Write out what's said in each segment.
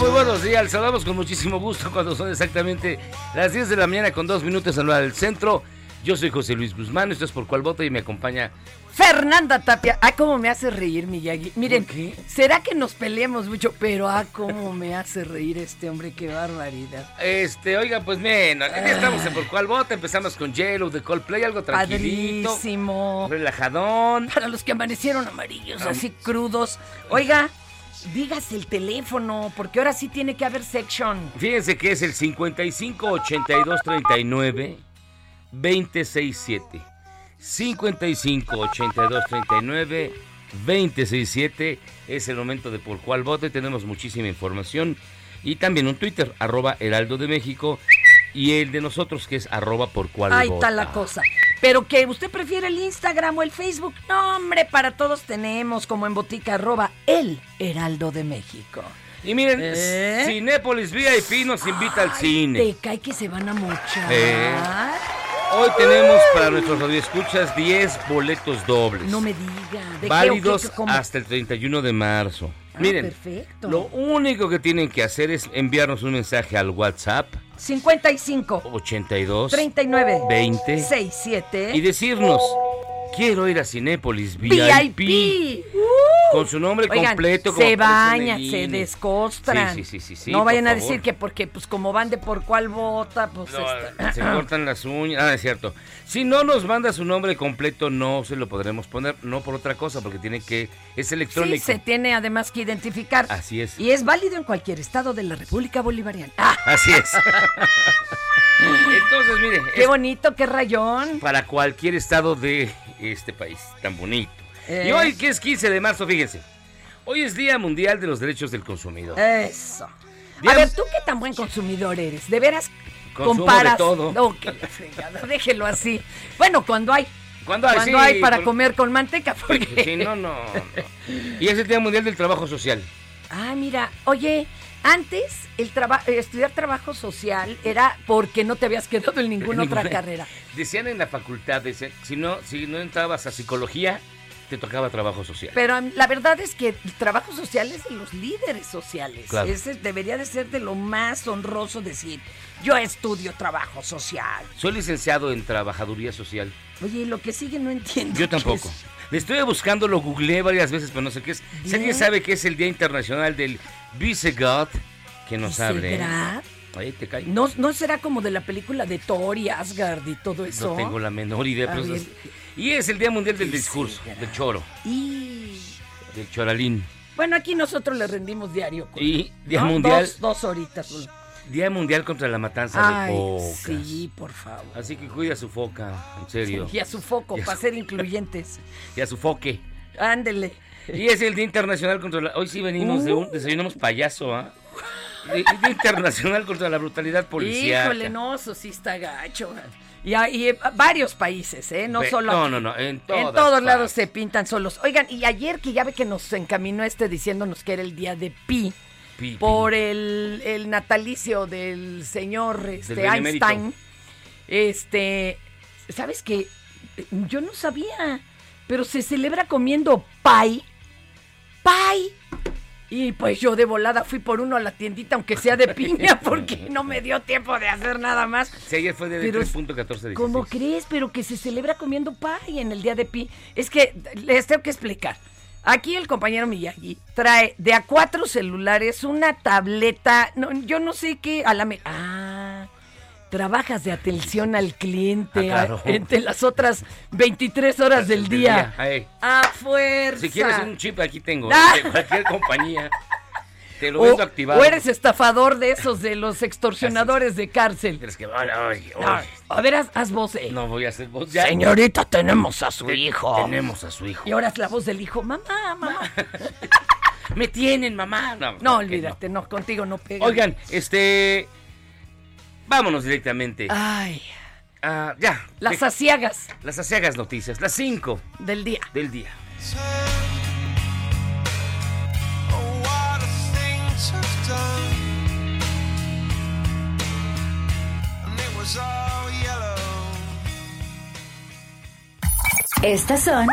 Muy buenos días. Saludamos con muchísimo gusto cuando son exactamente las 10 de la mañana con dos minutos en la hora del centro. Yo soy José Luis Guzmán, esto es por cual voto y me acompaña. Fernanda Tapia, ah, cómo me hace reír Miyagi. Miren, ¿Por qué? será que nos peleemos mucho, pero ah, cómo me hace reír este hombre, qué barbaridad. Este, oiga, pues bien, ya estamos en por cual voto. Empezamos con Yellow de Coldplay, algo tranquilito, Padrísimo. relajadón. Para los que amanecieron amarillos, Ah. así crudos. Oiga, dígase el teléfono, porque ahora sí tiene que haber section. Fíjense que es el 55 82 39 267. 55 82 39 267 es el momento de por cuál voto y tenemos muchísima información. Y también un Twitter, arroba Heraldo de México. Y el de nosotros que es arroba por cuál Ahí está la cosa. Pero que usted prefiere el Instagram o el Facebook. No, hombre, para todos tenemos como en botica arroba el Heraldo de México. Y miren, ¿Eh? Cinépolis VIP nos invita al cine. Te cae que se van a mochar. Eh. Hoy tenemos para nuestros radioescuchas 10 boletos dobles. No me diga. ¿De qué, válidos o qué, cómo? hasta el 31 de marzo. Ah, Miren, perfecto. lo único que tienen que hacer es enviarnos un mensaje al WhatsApp 55 82 39 20 67 y decirnos, quiero ir a Cinépolis VIP. VIP. Con su nombre Oigan, completo. como se bañan, se descostran. Sí, sí, sí, sí, sí, no vayan a decir que porque pues como van de por cuál vota, pues No, este- se cortan las uñas. Ah, es cierto. Si no nos manda su nombre completo, no se lo podremos poner. No por otra cosa, porque tiene que. Es Sí, electrónico. se tiene además que identificar. Así es. Y es válido en cualquier estado de la República Bolivariana. Ah, Así es. Entonces, mire, qué bonito, qué rayón. para cualquier estado de este país tan bonito. Y hoy, que es 15 de marzo, fíjense. Hoy es Día Mundial de los Derechos del Consumidor. Eso. Día- A ver, ¿tú qué tan buen consumidor eres? ¿De veras Consumo comparas? de todo. No, que la fregada, déjelo así. Bueno, cuando hay. ¿Cuándo hay? Cuando Sí, hay para con- comer con manteca. Porque... Sí, no, no, no. Y es el Día Mundial del Trabajo Social. Ah, mira, oye, antes el traba- estudiar trabajo social era porque no te habías quedado en ninguna otra carrera. Decían en la facultad, decían, si no, si no entrabas a psicología, te tocaba trabajo social. Pero la verdad es que el trabajo social es de los líderes sociales. Claro. Ese debería de ser de lo más honroso decir, yo estudio trabajo social. Soy licenciado en trabajaduría social. Oye, y lo que sigue no entiendo. Yo tampoco. Le estoy buscando, lo googleé varias veces, pero no sé qué es. Si alguien sabe que es el Día Internacional del Visegrad, que nos hable. ¿eh? Ahí te cae. ¿No, ¿No será como de la película de Thor y Asgard y todo eso? No tengo la menor idea. Pero Y es el Día Mundial del Discurso, del choro, Y... del choralín. Bueno, aquí nosotros le rendimos diario. con- Y Día ¿no? Mundial, Dos, dos horitas. Día Mundial contra la matanza Ay, de focas. sí, por favor. Así que cuida su foca, en serio. Y a su foco, a para su- ser incluyentes. Y a su foque. Ándele. Y es el Día Internacional contra la... Hoy sí venimos de un... Desayunamos payaso, ¿ah? Día Día Internacional contra la brutalidad policial. Híjole, no, eso sí está gacho. Y, hay- eh, varios países, ¿eh? No solo no, aquí. no, no, en todos lados se pintan solos. Oigan, y ayer que ya ve que nos encaminó este diciéndonos que era el día de Pi, Pi, pi. por el, el natalicio del señor este, Del. Einstein, este, ¿sabes qué? Yo no sabía, pero se celebra comiendo pie. Pie. Y pues yo de volada fui por uno a la tiendita, aunque sea de piña, porque no me dio tiempo de hacer nada más. Sí, ayer fue de Pero 3.14 de ¿Cómo crees? Pero que se celebra comiendo pie en el día de pi. Es que les tengo que explicar. Aquí el compañero Miyagi trae de a cuatro celulares una tableta. No, yo no sé qué. A la me- ah, trabajas de atención al cliente Ah, claro. a- entre las otras 23 horas del día. A fuerza. Si quieres un chip, aquí tengo. Ah. De cualquier compañía. Te lo o, vendo activado. o eres estafador de esos, de los extorsionadores de cárcel. Tienes que... ay, ay, No, a ver, haz, haz voz. eh. No voy a hacer voz. Ya. Señorita, tenemos a su Te- hijo. Tenemos a su hijo. Y ahora es la voz del hijo, mamá, mamá. Me tienen, mamá. No, olvídate, no, contigo no pega. Oigan, este... Vámonos directamente. Ay, Ah, ya. las De- asiagas las asiagas noticias. Las 5 del día. del día. Estas son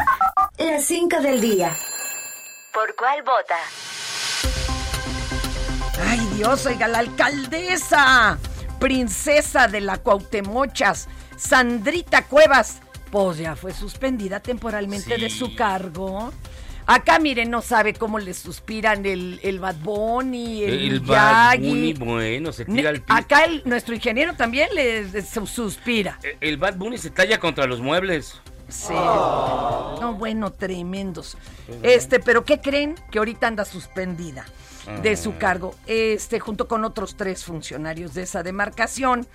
las 5 del día. ¿Por cuál vota? Ay, Dios, oiga, la alcaldesa, princesa de la Cuauhtemochas, Sandrita Cuevas, pues ya fue suspendida temporalmente de su cargo. Acá, miren, no sabe cómo le suspiran el, el Bad Bunny, el, El Bad. Bunny, bueno, se tira al piso. Acá el- nuestro ingeniero también le le su- suspira. El Bad Bunny se talla contra los muebles. Sí. No, bueno, tremendos. Este, pero ¿qué creen? Que ahorita anda suspendida de su cargo, este, junto con otros tres funcionarios de esa demarcación,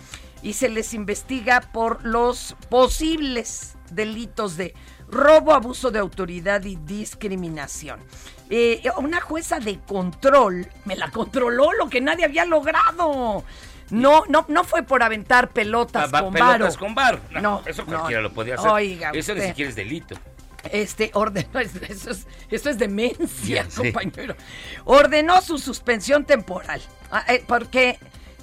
y se les investiga por los posibles delitos de robo, abuso de autoridad y discriminación. Eh, una jueza de control me la controló lo que nadie había logrado. No, no, no fue por aventar pelotas Ah, con pelotas varo. con bar. No, No, eso no. cualquiera lo podía hacer. Oiga, eso ni siquiera es delito. Este ordenó, eso es, eso es demencia, compañero. Ordenó su suspensión temporal. ah, eh, porque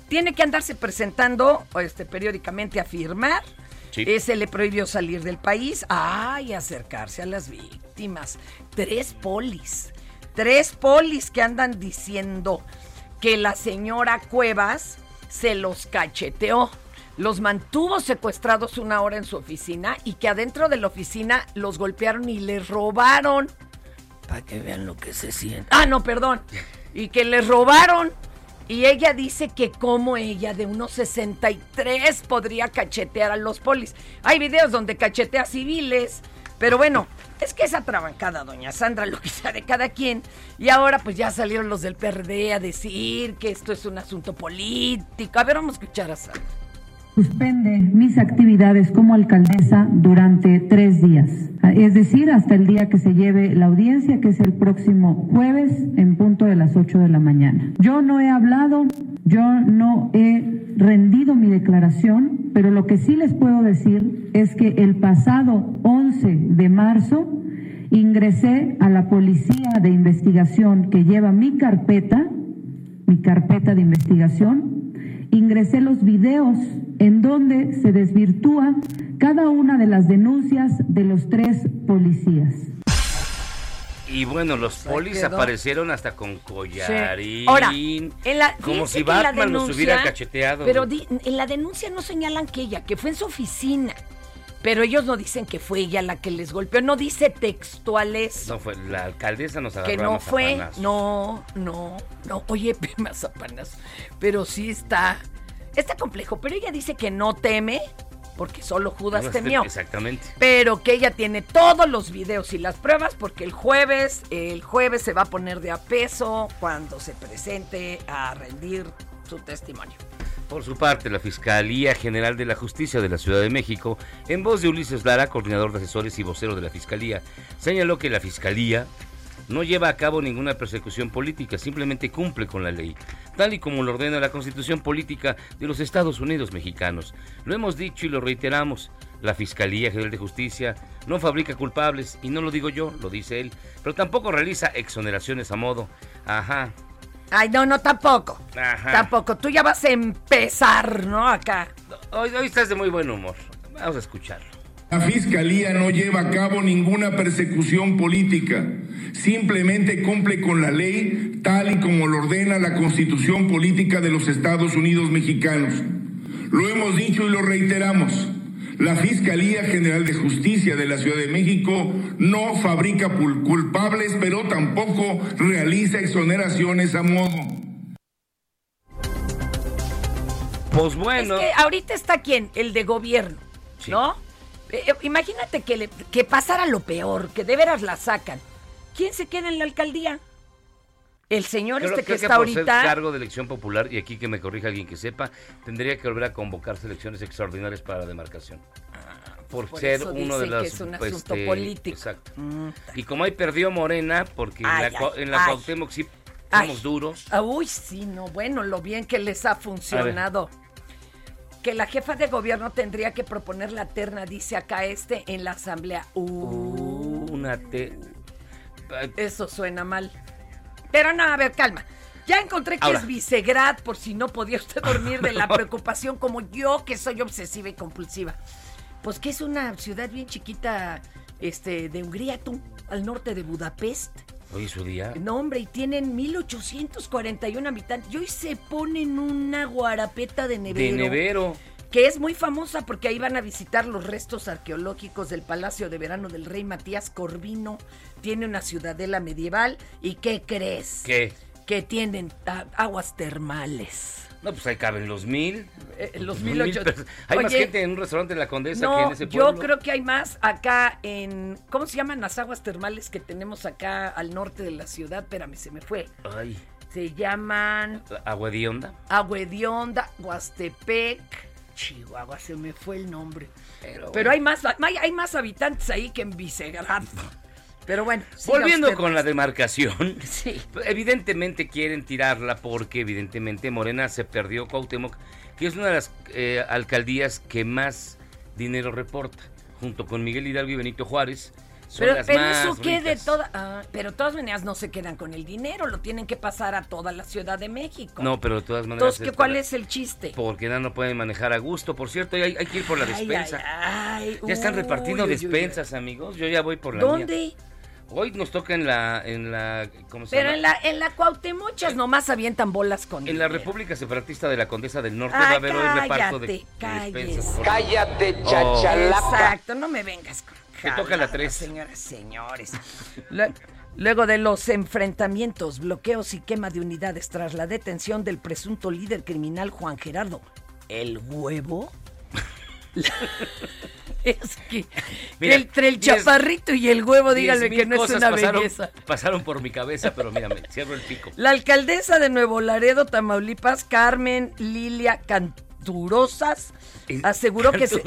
tiene que andarse presentando este, periódicamente a firmar. Sí. Eh, se le prohibió salir del país. Ay, acercarse a las víctimas. Tres polis. Tres polis que andan diciendo que la señora Cuevas se los cacheteó. Los mantuvo secuestrados una hora en su oficina y que adentro de la oficina los golpearon y les robaron. Para que vean lo que se siente. Ah, no, perdón. Y que les robaron. Y ella dice que como ella de unos 63 podría cachetear a los polis. Hay videos donde cachetea civiles. Pero bueno, es que esa trabancada, doña Sandra, lo que sea de cada quien. Y ahora pues ya salieron los del PRD a decir que esto es un asunto político. A ver, vamos a escuchar a Sandra. Suspende mis actividades como alcaldesa durante tres días, es decir, hasta el día que se lleve la audiencia, que es el próximo jueves en punto de las 8 de la mañana. Yo no he hablado, yo no he rendido mi declaración, pero lo que sí les puedo decir es que el pasado 11 de marzo ingresé a la policía de investigación que lleva mi carpeta, mi carpeta de investigación, ingresé los videos en donde se desvirtúa cada una de las denuncias de los tres policías. Y bueno, los polis quedó. aparecieron hasta con collarín. Ahora, en la, como si que en la Batman los hubiera cacheteado. Pero di- en la denuncia no señalan que ella, que fue en su oficina. Pero ellos no dicen que fue ella la que les golpeó. No dice textuales. No fue, la alcaldesa nos que agarró a no fue. mazapanazos. No, no, no. Oye, mazapanas. Pero sí está. Está complejo. Pero ella dice que no teme. Porque solo Judas No, temió. Exactamente. Pero que ella tiene todos los videos y las pruebas porque el jueves, el jueves se va a poner de a peso cuando se presente a rendir su testimonio. Por su parte, la Fiscalía General de la Justicia de la Ciudad de México, en voz de Ulises Lara, coordinador de asesores y vocero de la Fiscalía, señaló que la Fiscalía no lleva a cabo ninguna persecución política, simplemente cumple con la ley, tal y como lo ordena la Constitución Política de los Estados Unidos Mexicanos. Lo hemos dicho y lo reiteramos, la Fiscalía General de Justicia no fabrica culpables, y no lo digo yo, lo dice él, pero tampoco realiza exoneraciones a modo. Ajá, Ay, no, no, tampoco. ajá. Tampoco. Tú ya vas a empezar, ¿no? Acá. Hoy, hoy estás de muy buen humor. Vamos a escucharlo. La Fiscalía no lleva a cabo ninguna persecución política, simplemente cumple con la ley tal y como lo ordena la Constitución Política de los Estados Unidos Mexicanos. Lo hemos dicho y lo reiteramos. La Fiscalía General de Justicia de la Ciudad de México no fabrica culpables, pero tampoco realiza exoneraciones a modo. Pues bueno. Es que ahorita está quién? El de gobierno, Sí. ¿no? Eh, eh, imagínate que, le- que pasara lo peor, que de veras la sacan. ¿Quién se queda en la alcaldía? El señor Creo, este que creo está por ser ahorita. cargo de elección popular, y aquí que me corrija alguien que sepa, tendría que volver a convocarse elecciones extraordinarias para la demarcación. por, Ah, por ser eso uno de que los... es un pues, asunto este, político. Exacto. Mm. Y como ahí perdió Morena, porque Ay, en la, ay, en la ay. Cuauhtémoc sí somos duros. Ah, Uy, sí, no, bueno, lo bien que les ha funcionado. Que la jefa de gobierno tendría que proponer la terna, dice acá este, en la asamblea. Uh, Una te... eso suena mal. Pero no, a ver, calma. Ya encontré que Ahora. es Visegrad, por si no podía usted dormir de la preocupación como yo, que soy obsesiva y compulsiva. Pues que es una ciudad bien chiquita este, de Hungría, tú, al norte de Budapest. Hoy es su día. No, hombre, y tienen 1841 habitantes. Y hoy se ponen una guarapeta de nevero. De nevero. Que es muy famosa porque ahí van a visitar los restos arqueológicos del Palacio de Verano del Rey Matías Corvino. Tiene una ciudadela medieval. ¿Y qué crees? ¿Qué? Que tienen aguas termales. No, pues ahí caben los mil. Eh, los Mil 1800. personas. Hay más gente en un restaurante en la Condesa que en ese yo pueblo. creo que hay más acá en... ¿Cómo se llaman las aguas termales que tenemos acá al norte de la ciudad? Espérame, se me fue. Ay, Se llaman agua de onda. Agua de Onda, Huastepec, Chihuahua, se me fue el nombre. Pero, Pero hay más, hay, hay más habitantes ahí que en Visegrad. Pero bueno. Volviendo usted. con la demarcación, Sí. evidentemente quieren tirarla porque evidentemente Morena se perdió Cuauhtémoc, que es una de las eh, alcaldías que más dinero reporta, junto con Miguel Hidalgo y Benito Juárez. Son Pero, las pero más eso qué de ricas. toda. ah, pero de todas maneras no se quedan con el dinero, lo tienen que pasar a toda la Ciudad de México. No, pero de todas maneras. Entonces, ¿qué- es ¿cuál para- es el chiste? Porque no, no pueden manejar a gusto. Por cierto, hay, hay que ir por la Ay, despensa. ay, ay, ya están uy, repartiendo uy, uy, uy. despensas, amigos. Yo ya voy por la mía. Hoy nos toca en la, en la, ¿cómo se Pero llama? en la, en la Cuauhtémochas nomás avientan bolas con En la. República Separatista de la Condesa del Norte Ah, va a haber hoy reparto de, de cállate, despensas. Cállate, Oh. chachalaca. Exacto, no me vengas con Te toca la jaladas, tres. Señoras, señores. Lue- Luego de los enfrentamientos, bloqueos y quema de unidades tras la detención del presunto líder criminal Juan Gerardo, el huevo. es que Mira, entre el diez- chaparrito y el huevo, díganme que no es una pasaron, belleza. Pasaron por mi cabeza, pero mírame, cierro el pico. La alcaldesa de Nuevo Laredo, Tamaulipas, Carmen Lilia Canturosas, aseguró que se...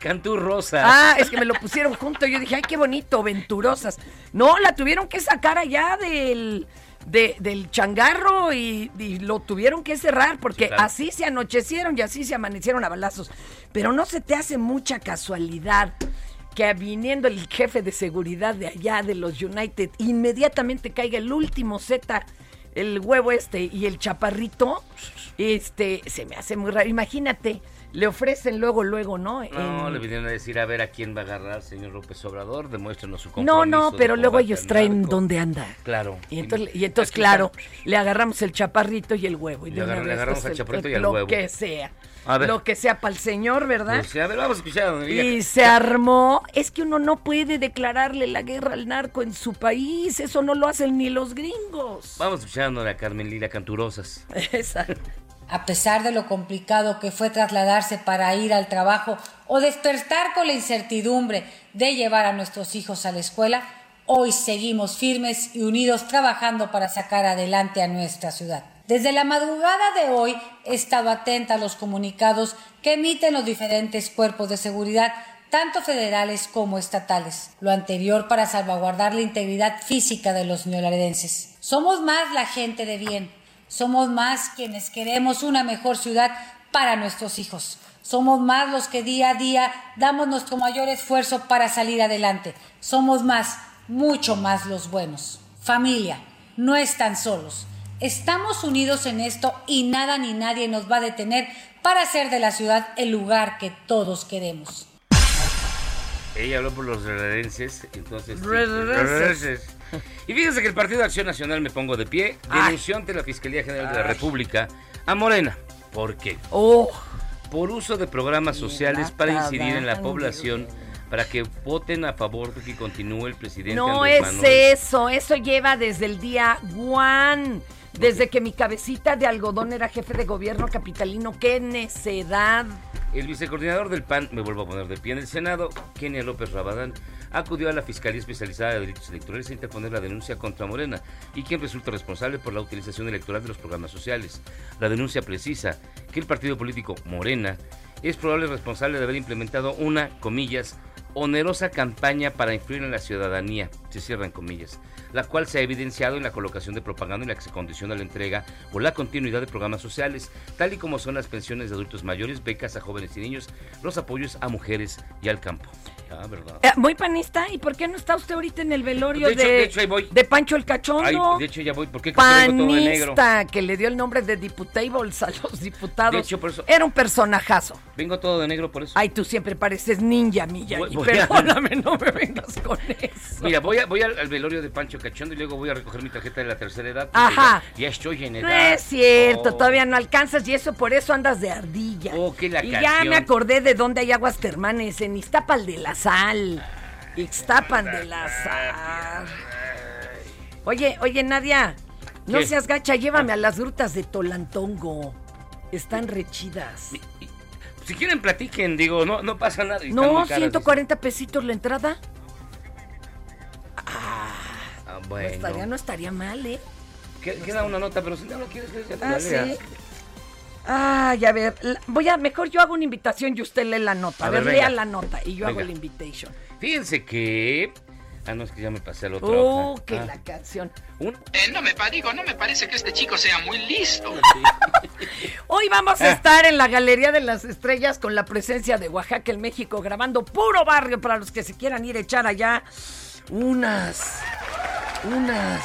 Cantú- Rosa. Ah, es que me lo pusieron junto. Yo dije, ay, qué bonito, venturosas. No, la tuvieron que sacar allá del, de- del changarro y, y lo tuvieron que cerrar porque claro. así se anochecieron y así se amanecieron a balazos. Pero no se te hace mucha casualidad que viniendo el jefe de seguridad de allá de los United, inmediatamente caiga el último Z, el huevo este y el chaparrito, este, se me hace muy raro. Imagínate, le ofrecen luego, luego, ¿no? No, En- le vinieron a decir a ver a quién va a agarrar, señor López Obrador, demuéstrenos su no, compromiso. no, de pero luego ellos traen narco. dónde anda. Claro. Y entonces, y entonces Aquí claro, está. le agarramos el chaparrito y el huevo. Y Le de una agar- le agarramos pues, al chaparrito el- y al lo huevo. que sea. A ver. Lo que sea para el señor, ¿verdad? Pues, a ver, vamos a escuchar. Y se armó. Es que uno no puede declararle la guerra al narco en su país. Eso no lo hacen ni los gringos. Vamos escuchando a la Carmen Lila Canturosas. Esa. A pesar de lo complicado que fue trasladarse para ir al trabajo o despertar con la incertidumbre de llevar a nuestros hijos a la escuela, hoy seguimos firmes y unidos trabajando para sacar adelante a nuestra ciudad. Desde la madrugada de hoy he estado atenta a los comunicados que emiten los diferentes cuerpos de seguridad, tanto federales como estatales. Lo anterior para salvaguardar la integridad física de los neolaredenses. Somos más la gente de bien. Somos más quienes queremos una mejor ciudad para nuestros hijos. Somos más los que día a día damos nuestro mayor esfuerzo para salir adelante. Somos más, mucho más los buenos. Familia, no están solos. Estamos unidos en esto y nada ni nadie nos va a detener para hacer de la ciudad el lugar que todos queremos. Ella habló por los redenses, entonces... Y fíjense que el Partido de Acción Nacional Me Pongo de Pie denunció ante la Fiscalía General de la. República a Morena. ¿Por qué? Oh. Por uso de programas sociales para incidir en la población para que voten a favor de que continúe el presidente No Andrés es Manuel. eso, eso lleva desde el día one, desde que mi cabecita de algodón era jefe de gobierno capitalino. ¡Qué necedad! El vicecoordinador del PAN, me vuelvo a poner de pie en el Senado, Kenia López Rabadán, acudió a la Fiscalía Especializada de Delitos Electorales a interponer la denuncia contra Morena y quien resulta responsable por la utilización electoral de los programas sociales. La denuncia precisa que el partido político Morena es probable responsable de haber implementado una, comillas, onerosa campaña para influir en la ciudadanía, se cierran comillas, la cual se ha evidenciado en la colocación de propaganda en la que se condiciona la entrega o la continuidad de programas sociales, tal y como son las pensiones de adultos mayores, becas a jóvenes y niños, los apoyos a mujeres y al campo. Ah, ¿verdad? Eh, muy panista, ¿y por qué no está usted ahorita en el velorio De de, hecho- de hecho, ahí voy. de Pancho el Cachondo? Ay, de hecho ya voy, ¿por qué traigo todo de negro? Panista, que le dio el nombre de diputables a los diputados. De hecho, por eso- Era un personajazo. Vengo todo de negro por eso. Ay, tú siempre pareces ninja, Miyagi. Voy- voy a- Perdóname, no me vengas con eso. Mira, voy, a, voy al, al velorio de Pancho Cachondo y luego voy a recoger mi tarjeta de la tercera edad. Ajá. Ya, ya estoy en edad. No es cierto, Oh. todavía no alcanzas y eso por eso andas de ardilla. Oh, que la y ya me acordé de dónde hay aguas termales, en Iztapal de la Sal. Ixtapan de la Sal. Oye, oye, Nadia, no ¿Qué? seas gacha, llévame a las grutas de Tolantongo. Están rechidas. Si quieren platiquen, digo, no, no pasa nada. y No, muy caras, 140 pesitos la entrada. Ah, No bueno. estaría, no estaría mal, ¿eh? Que- Queda una nota, pero si no lo quieres, ya te Ah, la sí. Ay, a ver, voy a, mejor yo hago una invitación y usted lee la nota. A, A ver, ver, lea la nota y yo hago la invitation. Fíjense que. Ah, no, es que ya me pasé al otro. Oh, hoja. que Ah, la canción. un- Eh, no me digo, no me parece que este chico sea muy listo. Hoy vamos a estar en la Galería de las Estrellas con la presencia de Oaxaca, en México, grabando puro barrio para los que se quieran ir a echar allá unas, unas,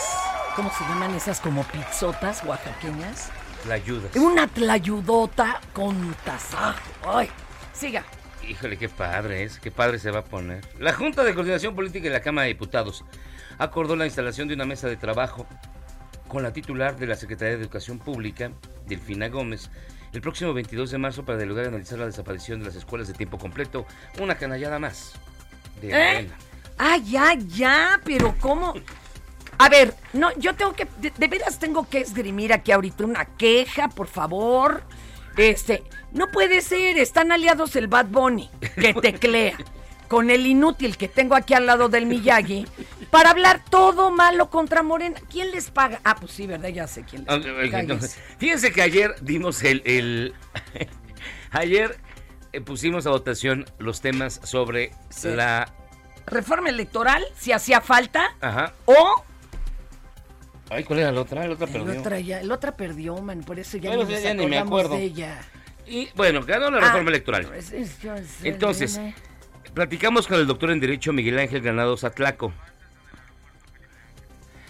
¿cómo se llaman esas? Como pizzotas oaxaqueñas. La ayudas. Una tlayudota con tasajo. Ay, siga. Híjole, qué padre es, qué padre se va a poner. La Junta de Coordinación Política de la Cámara de Diputados acordó la instalación de una mesa de trabajo con la titular de la Secretaría de Educación Pública, Delfina Gómez, el próximo 22 de marzo para dialogar y analizar la desaparición de las escuelas de tiempo completo, una canallada más de ¿Eh? Morena. Ah, ya, ya, pero ¿cómo? A ver, no, yo tengo que, de, de veras tengo que esgrimir aquí ahorita una queja, por favor. Este, no puede ser, están aliados el Bad Bunny, que teclea, con el inútil que tengo aquí al lado del Miyagi, para hablar todo malo contra Morena. ¿Quién les paga? Ah, pues sí, ¿verdad? Ya sé quién les paga. Fíjense que ayer dimos el... el- ayer eh, pusimos a votación los temas sobre Sí. la... Reforma electoral, si hacía falta, Ajá. o... Ay, ¿cuál era la otra? La otra El perdió. otra, ya, el otra perdió, man, por eso ya, Bueno, ni nos ya ni me acuerdo. de ella. Y bueno, ganó la Ah, reforma electoral. es- Entonces. Platicamos con el doctor en Derecho Miguel Ángel Granados Atlaco.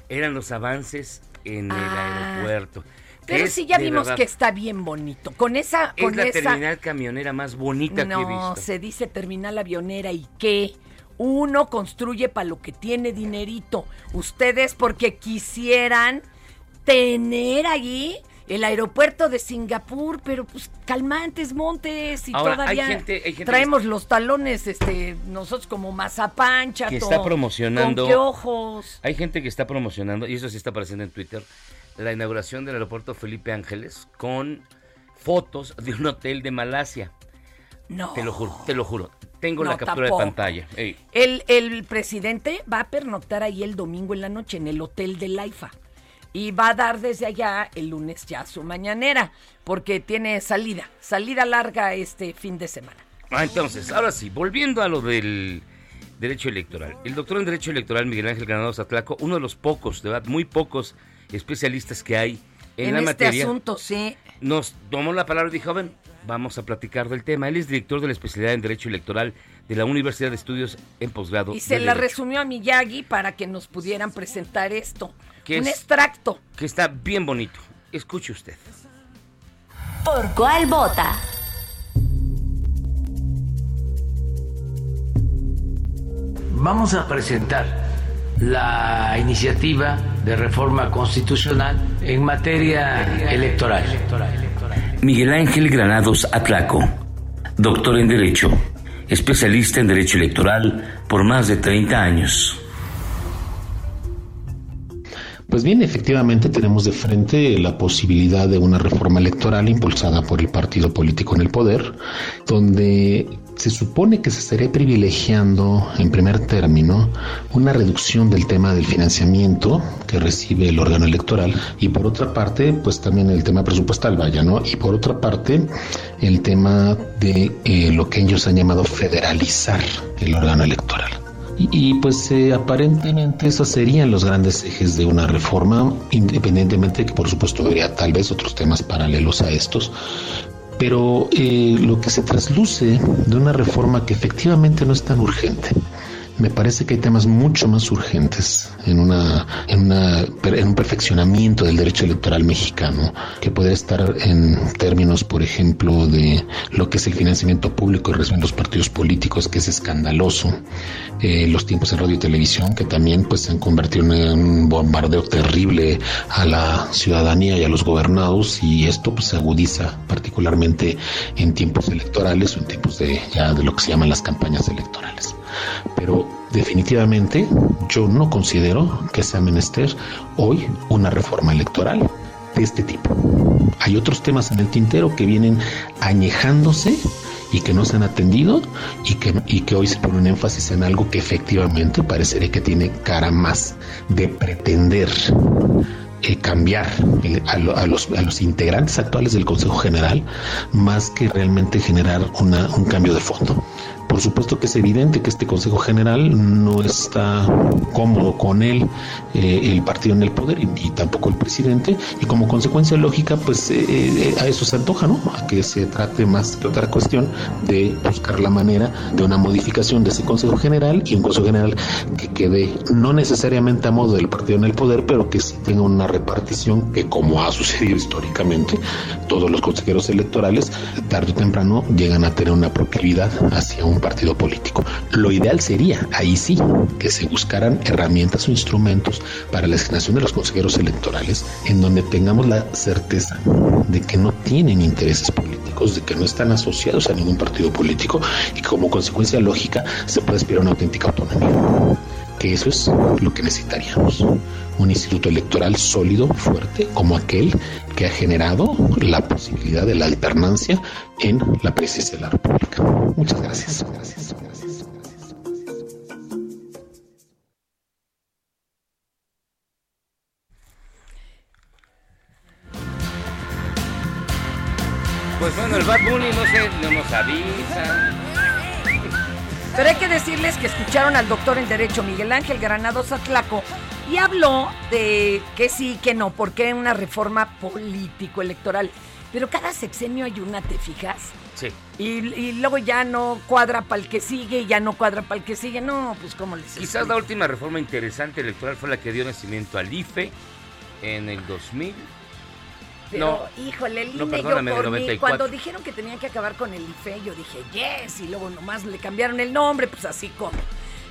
Eran los avances en el Ah. aeropuerto. Pero sí ya vimos verdad- que está bien bonito. Con esa, Es con la esa. terminal camionera más bonita que he no, visto. se dice terminal avionera y qué. Uno construye para lo que tiene dinerito. Ustedes porque quisieran tener allí el aeropuerto de Singapur, pero pues calmantes montes y Ahora, hay todavía gente- hay gente traemos los talones, este, nosotros como mazapán, chato. Que está promocionando- ¿Con qué ojos? Hay gente que está promocionando, y eso sí está apareciendo en Twitter, la inauguración del aeropuerto Felipe Ángeles con fotos de un hotel de Malasia. No. Te lo juro, te lo juro. Tengo la captura de pantalla. Ey, El, el presidente va a pernoctar ahí el domingo en la noche en el hotel de Laifa. Y va a dar desde allá el lunes ya su mañanera, porque tiene salida, salida larga este fin de semana. Ah, entonces, ahora sí, volviendo a lo del derecho electoral. El doctor en derecho electoral Miguel Ángel Granados Atlaco, uno de los pocos, de verdad, muy pocos especialistas que hay en, En, la este materia, asunto, sí. nos tomó la palabra y dijo, ven, vamos a platicar del tema. Él es director de la especialidad en derecho electoral de la Universidad de Estudios en Posgrado. Y se de la Derecho, resumió a Miyagi para que nos pudieran presentar esto. ¿Qué Un es? extracto. Que está bien bonito. Escuche usted. ¿Por cuál vota? Vamos a presentar la iniciativa de reforma constitucional en materia electoral. Miguel Ángel Granados Atlaco, doctor en Derecho, especialista en Derecho Electoral por más de 30 años. Pues bien, efectivamente tenemos de frente la posibilidad de una reforma electoral impulsada por el partido político en el poder, donde se supone que se estaría privilegiando en primer término una reducción del tema del financiamiento que recibe el órgano electoral y por otra parte, pues también el tema presupuestal, vaya, ¿no? Y por otra parte, el tema de eh, lo que ellos han llamado federalizar el órgano electoral. Y, pues eh, aparentemente esos serían los grandes ejes de una reforma, independientemente que por supuesto habría tal vez otros temas paralelos a estos. Pero eh, lo que se trasluce de una reforma que efectivamente no es tan urgente, me parece que hay temas mucho más urgentes en una, en un perfeccionamiento del derecho electoral mexicano que puede estar en términos por ejemplo de lo que es el financiamiento público reciben los partidos políticos que es escandaloso. Eh, los tiempos en radio y televisión que también pues se han convertido en un bombardeo terrible a la ciudadanía y a los gobernados y esto pues se agudiza particularmente en tiempos electorales o en tiempos de ya de lo que se llaman las campañas electorales pero definitivamente yo no considero que sea menester hoy una reforma electoral de este tipo. Hay otros temas en el tintero que vienen añejándose y que no se han atendido y que, y que hoy se pone un énfasis en algo que efectivamente parecería que tiene cara más de pretender eh, cambiar el, a, lo, a, los, a, los, integrantes actuales del Consejo General más que realmente generar un cambio de fondo. Por supuesto que es evidente que este Consejo General no está cómodo con él, eh, el partido en el poder y, tampoco el presidente, y como consecuencia lógica, pues eh, eh, a eso se antoja, ¿no? A que se trate más que otra cuestión de buscar la manera de una modificación de ese Consejo General y un Consejo General que quede no necesariamente a modo del partido en el poder, pero que sí tenga una repartición que, como ha sucedido históricamente, todos los consejeros electorales, tarde o temprano, llegan a tener una proclividad hacia un partido político. Lo ideal sería, ahí sí, que se buscaran herramientas o instrumentos para la asignación de los consejeros electorales en donde tengamos la certeza de que no tienen intereses políticos, de que no están asociados a ningún partido político y como consecuencia lógica se puede aspirar a una auténtica autonomía. Que eso es lo que necesitaríamos. Un instituto electoral sólido, fuerte, como aquel que ha generado la posibilidad de la alternancia en la presidencia de la República. Muchas gracias. gracias, gracias. Pues bueno, el Bad Bunny no no nos avisa. Pero hay que decirles que escucharon al doctor en Derecho Miguel Ángel Granados Atlaco Y habló de que sí, que no, porque era una reforma político-electoral. Pero cada sexenio hay una, ¿te fijas? Sí. Y, y luego ya no cuadra para el que sigue, ya no cuadra para el que sigue. No, pues como les Quizás explico? la última reforma interesante electoral fue la que dio nacimiento al IFE en el 2000. Pero, híjole, el no, INE, yo por mí, 94. cuando dijeron que tenían que acabar con el IFE, yo dije, yes, y luego nomás le cambiaron el nombre, pues así como.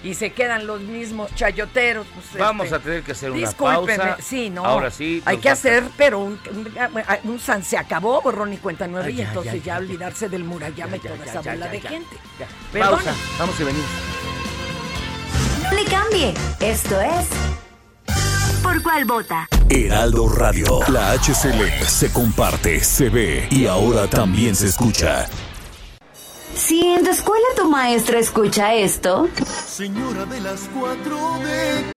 Y se quedan los mismos chayoteros. Pues, Vamos este, a tener que hacer una discúlpeme, pausa. Sí, no. Ahora sí. Hay que hacer, pero un, un, un san se acabó, borrón y cuenta nueva, Ay, y ya, entonces ya, ya, ya, olvidarse del murallama y toda ya, esa ya, bola ya, de ya. gente. Pausa. Vamos y venimos. No le cambie. Esto es ¿Por cuál vota? Heraldo Radio. La HCL se comparte, se ve y ahora también se escucha. Si en tu escuela tu maestra escucha esto, Señora de las cuatro de...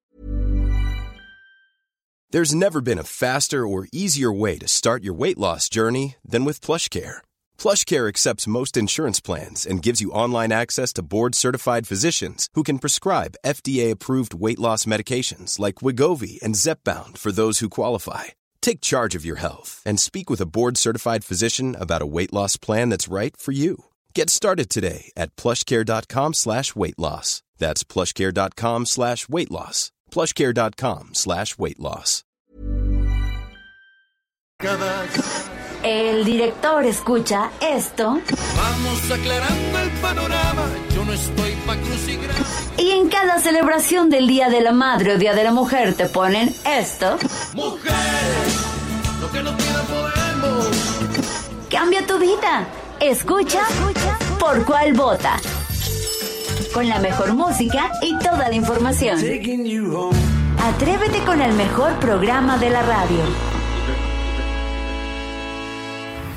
There's never been a faster or easier way to start your weight loss journey than with PlushCare. PlushCare accepts most insurance plans and gives you online access to board-certified physicians who can prescribe FDA-approved weight loss medications like Wigovi and Zepbound for those who qualify. Take charge of your health and speak with a board-certified physician about a weight loss plan that's right for you. Get started today at plushcare.com slash weight loss. That's plushcare.com slash weight loss. plushcare.com slash weight loss. el director escucha esto Vamos aclarando el panorama, yo no estoy pa' y en cada celebración del Día de la Madre o Día de la Mujer te ponen esto. Mujer, lo que no pidan podemos. Cambia tu vida. Escucha por cuál vota. Con la mejor música y toda la información. Atrévete con el mejor programa de la radio.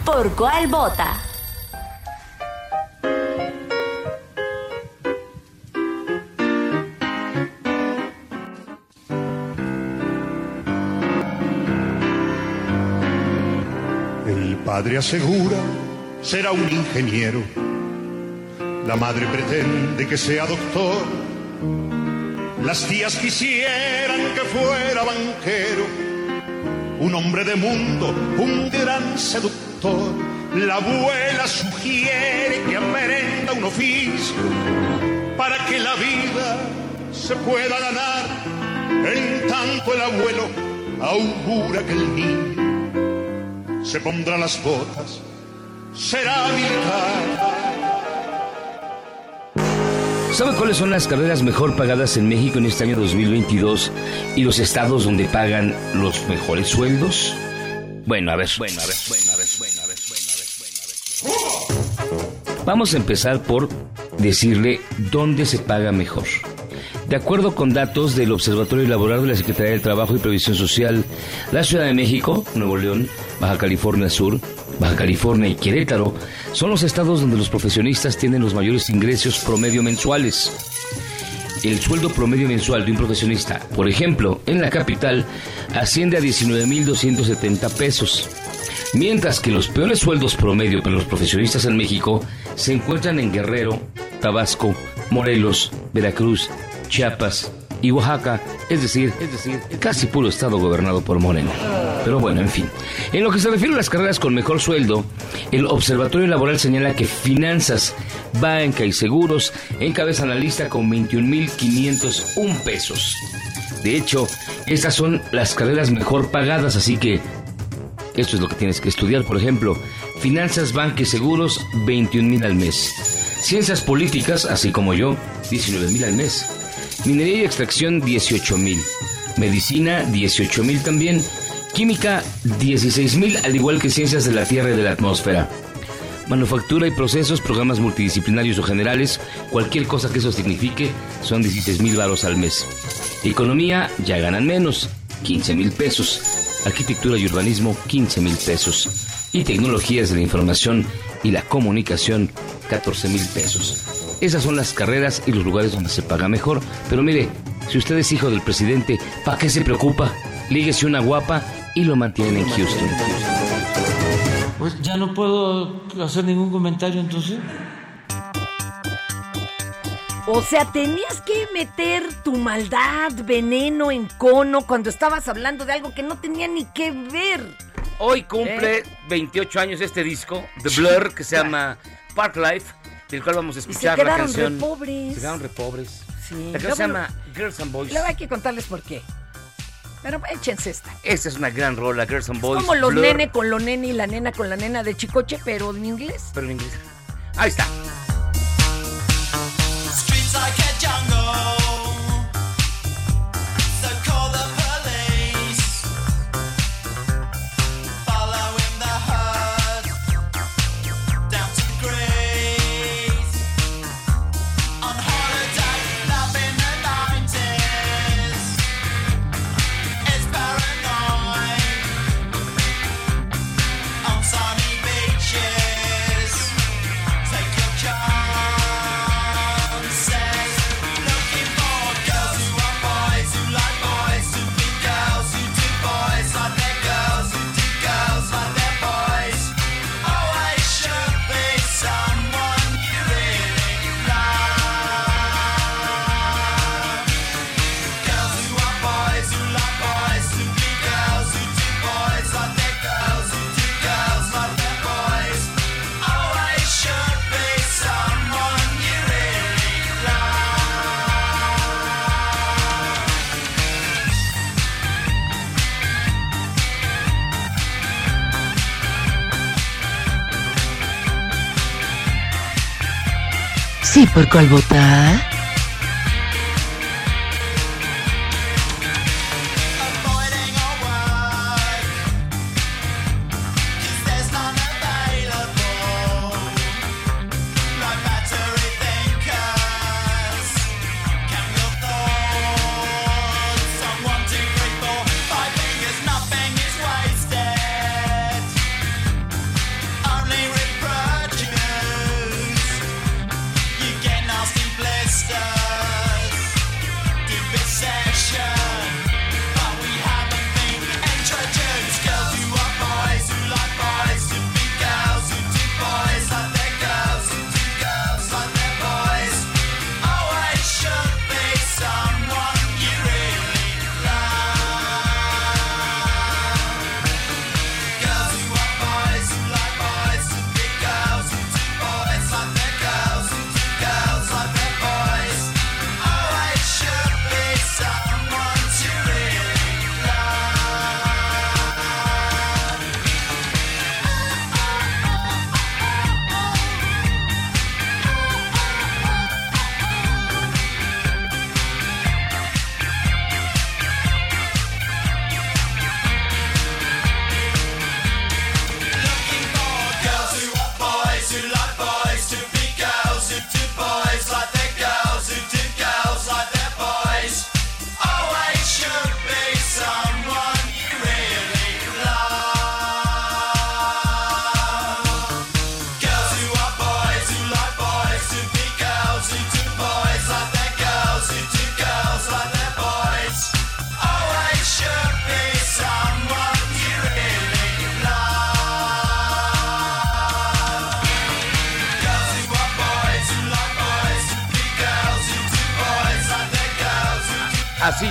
¿Por cuál vota? El padre asegura será un ingeniero. La madre pretende que sea doctor. Las tías quisieran que fuera banquero. Un hombre de mundo, un gran seductor. La abuela sugiere que aprenda un oficio para que la vida se pueda ganar. En tanto el abuelo augura que el niño se pondrá las botas, será militar. ¿Sabe cuáles son las carreras mejor pagadas en México en este año 2022 y los estados donde pagan los mejores sueldos? Bueno, a ver, bueno, a ver, bueno, a ver, bueno, a ver, bueno, a ver, bueno, a ver. Vamos a empezar por decirle dónde se paga mejor. De acuerdo con datos del Observatorio Laboral de la Secretaría del Trabajo y Previsión Social, la Ciudad de México, Nuevo León, Baja California Sur, Baja California y Querétaro son los estados donde los profesionistas tienen los mayores ingresos promedio mensuales. El sueldo promedio mensual de un profesionista, por ejemplo, en la capital, asciende a 19.270 pesos. Mientras que los peores sueldos promedio para los profesionistas en México se encuentran en Guerrero, Tabasco, Morelos, Veracruz, Chiapas y Oaxaca, es decir, es decir, casi puro estado gobernado por Moreno. Pero bueno, en fin. En lo que se refiere a las carreras con mejor sueldo, el Observatorio Laboral señala que finanzas, banca y seguros encabezan la lista con 21.501 pesos. De hecho, estas son las carreras mejor pagadas, así que esto es lo que tienes que estudiar, por ejemplo, finanzas, banca y seguros, 21 mil al mes. Ciencias políticas, así como yo, 19 mil al mes. Minería y extracción, 18 mil. Medicina, 18 mil también. Química, 16 mil, al igual que ciencias de la Tierra y de la atmósfera. Manufactura y procesos, programas multidisciplinarios o generales, cualquier cosa que eso signifique, son 16 mil varos al mes. Economía, ya ganan menos, 15 mil pesos. Arquitectura y urbanismo, 15 mil pesos. Y tecnologías de la información y la comunicación, 14 mil pesos. Esas son las carreras y los lugares donde se paga mejor. Pero mire, si usted es hijo del presidente, ¿para qué se preocupa? Líguese una guapa y lo mantienen en Houston. Pues ya no puedo hacer ningún comentario entonces. O sea, tenías que meter tu maldad, veneno en cono cuando estabas hablando de algo que no tenía ni que ver. Hoy cumple 28 años este disco, The Blur, que se llama Park Life, del cual vamos a Y se escuchar la canción. re pobres. Se quedaron re pobres. Sí. La canción se llama Girls and Boys. Luego hay que contarles por qué. Pero échense esta. Esta es una gran rola, Girls and Boys. Como los Blur, nene con lo nene y la nena con la nena de Chicoche, pero en inglés. Pero en inglés. Ahí está. ¿Por cuál votar?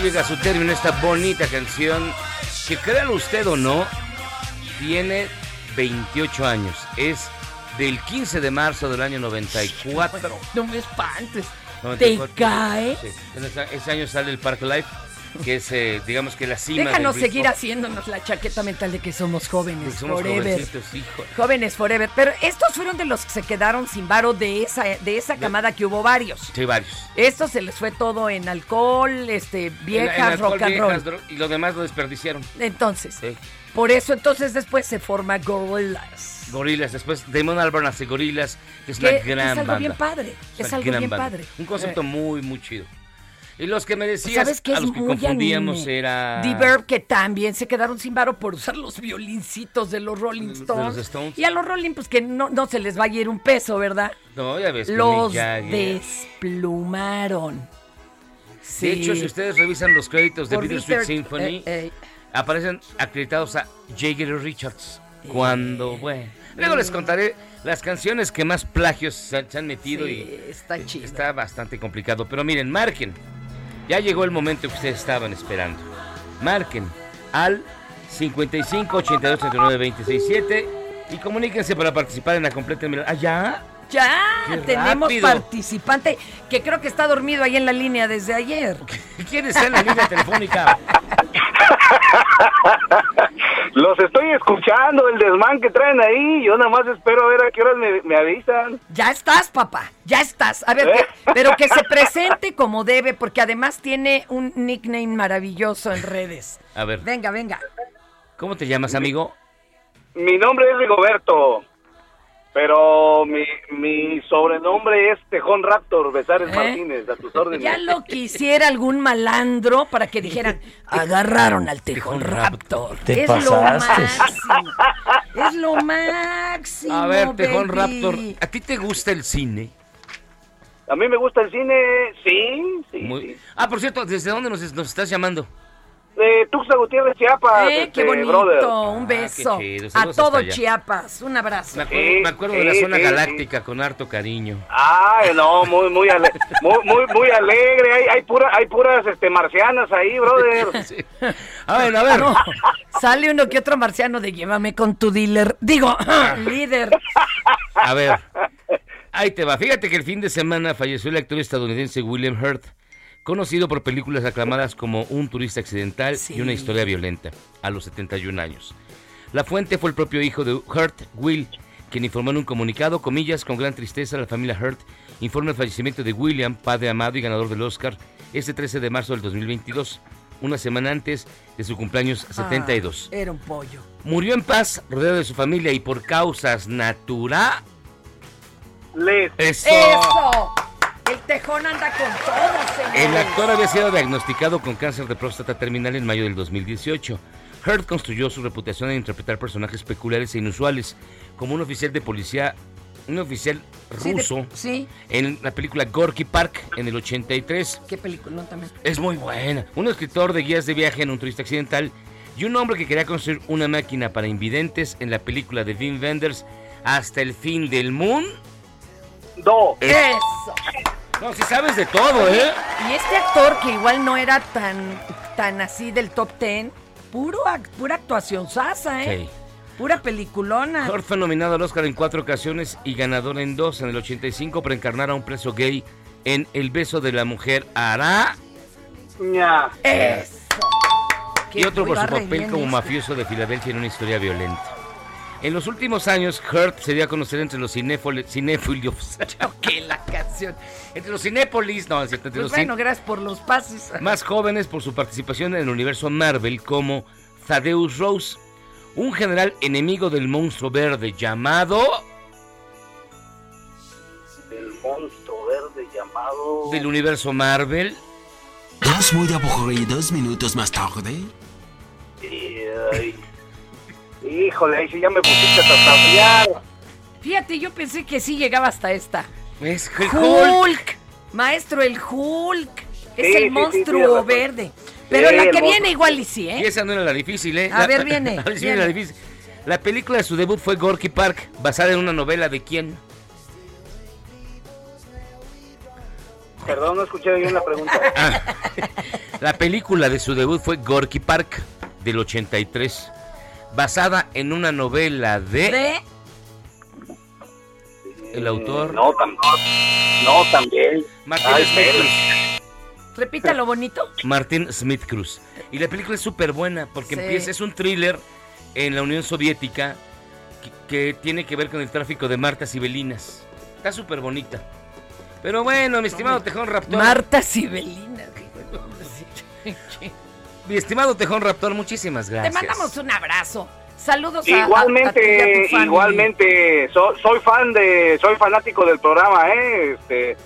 Llega a su término esta bonita canción que créalo usted o no, tiene 28 años. Es del 15 de marzo del año 94. No me espantes. 94. ¿Te cae? Sí. Ese año sale el Park Life, que es, eh, digamos que la cima Déjanos del seguir haciéndonos la chaqueta mental de que somos jóvenes somos forever. Jóvenes forever. Pero estos fueron de los que se quedaron sin varo de esa, de esa camada que hubo varios. Sí, varios. Estos se les fue todo en alcohol, este, viejas, En- en alcohol, rock and viejas, roll. Y lo demás lo desperdiciaron. Entonces, Sí. por eso entonces después se forma Gorillaz. Gorilas, después Damon Albarn hace Gorilas, que es Que una es algo banda. bien padre, es algo bien banda. padre. Un concepto Eh. muy, muy chido. Y los que me decías, ¿Sabes qué a los que confundíamos anime? era... Diverb, que también se quedaron sin varo por usar los violincitos de los Rolling De los Stones. Y a los Rolling, pues que no, no se les va a ir un peso, ¿verdad? No, ya ves. Los desplumaron. De hecho, si ustedes revisan los créditos de Bittersweet Bitter- Symphony, eh, eh. aparecen acreditados a Jagger y Richards. Cuando, bueno. Luego les contaré las canciones que más plagios se, se han metido Sí, y está chido. está bastante complicado. Pero miren, marquen. Ya llegó el momento que ustedes estaban esperando. Marquen al 55 82 39 26 7 y comuníquense para participar en la completa. Ah, ya. Qué tenemos rápido. participante que creo que está dormido ahí en la línea desde ayer. ¿Quién está en la línea telefónica? Los estoy escuchando, el desmán que traen ahí. Yo nada más espero a ver a qué horas me, me avisan. Ya estás, papá, ya estás. A ver, ¿Eh? que- pero que se presente como debe, porque además tiene un nickname maravilloso en redes. A ver, Venga, venga. ¿cómo te llamas, amigo? Mi nombre es Rigoberto, pero mi, mi sobrenombre es Tejón Raptor Besares ¿Eh? Martínez, a tus órdenes. Ya lo quisiera algún malandro para que dijeran, agarraron al tejón raptor. Te es pasaste. lo máximo. Es lo máximo. A ver, Tejón baby. Raptor, ¿a ti te gusta el cine? A mí me gusta el cine, sí, sí. Muy- Ah, por cierto, ¿desde dónde nos, nos estás llamando? De Tuxtla Gutiérrez, Chiapas, Eh, qué este, bonito, brother. un beso. Ah, chido, a todo. Chiapas, un abrazo. Me acuerdo, me acuerdo de la zona sí, galáctica con harto cariño. Ay, no, muy, muy, ale- muy, muy, muy alegre. Hay, hay, pura, hay puras este, marcianas ahí, brother. A ver, a ver. No, sale uno que otro marciano de llévame con tu dealer. Digo, líder. A ver, ahí te va. Fíjate que el fin de semana falleció el actor estadounidense William Hurt, conocido por películas aclamadas como Un turista accidental y una historia violenta, a los 71 años. La fuente fue el propio hijo de Hurt, Will, quien informó en un comunicado, comillas, con gran tristeza, la familia Hurt informa el fallecimiento de William, padre amado y ganador del Oscar, este 13 de marzo del 2022, una semana antes de su cumpleaños 72. Ah, era un pollo. Murió en paz, rodeado de su familia y por causas naturales. Eso. ¡Eso! El tejón anda con todo, señor. El actor había sido diagnosticado con cáncer de próstata terminal en mayo del 2018. Hurt construyó su reputación en interpretar personajes peculiares e inusuales, como un oficial de policía, un oficial Sí, de- ruso, Sí, en la película Gorky Park en el 83. qué película no, también. Es muy buena. Un escritor de guías de viaje en un turista accidental y un hombre que quería construir una máquina para invidentes en la película de Wim Wenders Hasta el fin del mundo. Do. Eso. No, si sabes de todo, ¿eh? Y este actor que igual no era tan, tan así del top ten, puro, ac- pura actuación sasa, ¿eh? Sí. Pura peliculona. Hurt fue nominado al Oscar en cuatro ocasiones y ganador en dos en el 85 por encarnar a un preso gay en El beso de la mujer Ara Ña. Eso. y otro por su papel como mafioso de Filadelfia en una historia violenta. En los últimos años, Hurt se dio a conocer entre los cinéfilos. ¿Qué la canción? entre los cinépolis, no, es cierto, entre Pues los cin- bueno, gracias por los pases. más jóvenes por su participación en el universo Marvel como Thaddeus Rose, un general enemigo del monstruo verde llamado El monstruo verde llamado. del universo Marvel. ¿Estás muy aburridos minutos más tarde? Ay. Híjole, ahí sí ya me pusiste a tasajear. Fíjate, yo pensé que sí llegaba hasta esta. Es Hulk. Maestro, el Hulk. Es Sí, el sí, monstruo verde. Pero Sí, la que monstruo. viene igual y sí, Y ¿eh? esa no era la difícil, ¿eh? A La- ver, viene, a ver si viene. la difícil. La película de su debut fue Gorky Park, basada en una novela de quién? Perdón, no escuché bien la pregunta. La película de su debut fue Gorky Park, del 83, basada en una novela de... De El autor... No, tam- no, también. Martín Ay, Smith Cruz. Repítalo bonito. Martin Smith Cruz. Y la película es súper buena porque Sí. empieza, es un thriller en la Unión Soviética que, que tiene que ver con el tráfico de martas y belinas. Está súper bonita. Pero bueno, mi estimado Tejón Raptor. Marta Sibelina. Mi estimado Tejón Raptor, muchísimas Te gracias. mandamos un abrazo. Saludos a- a, a, Igualmente, ti y a tu igualmente, so- soy fan de, soy fanático del programa, eh, este,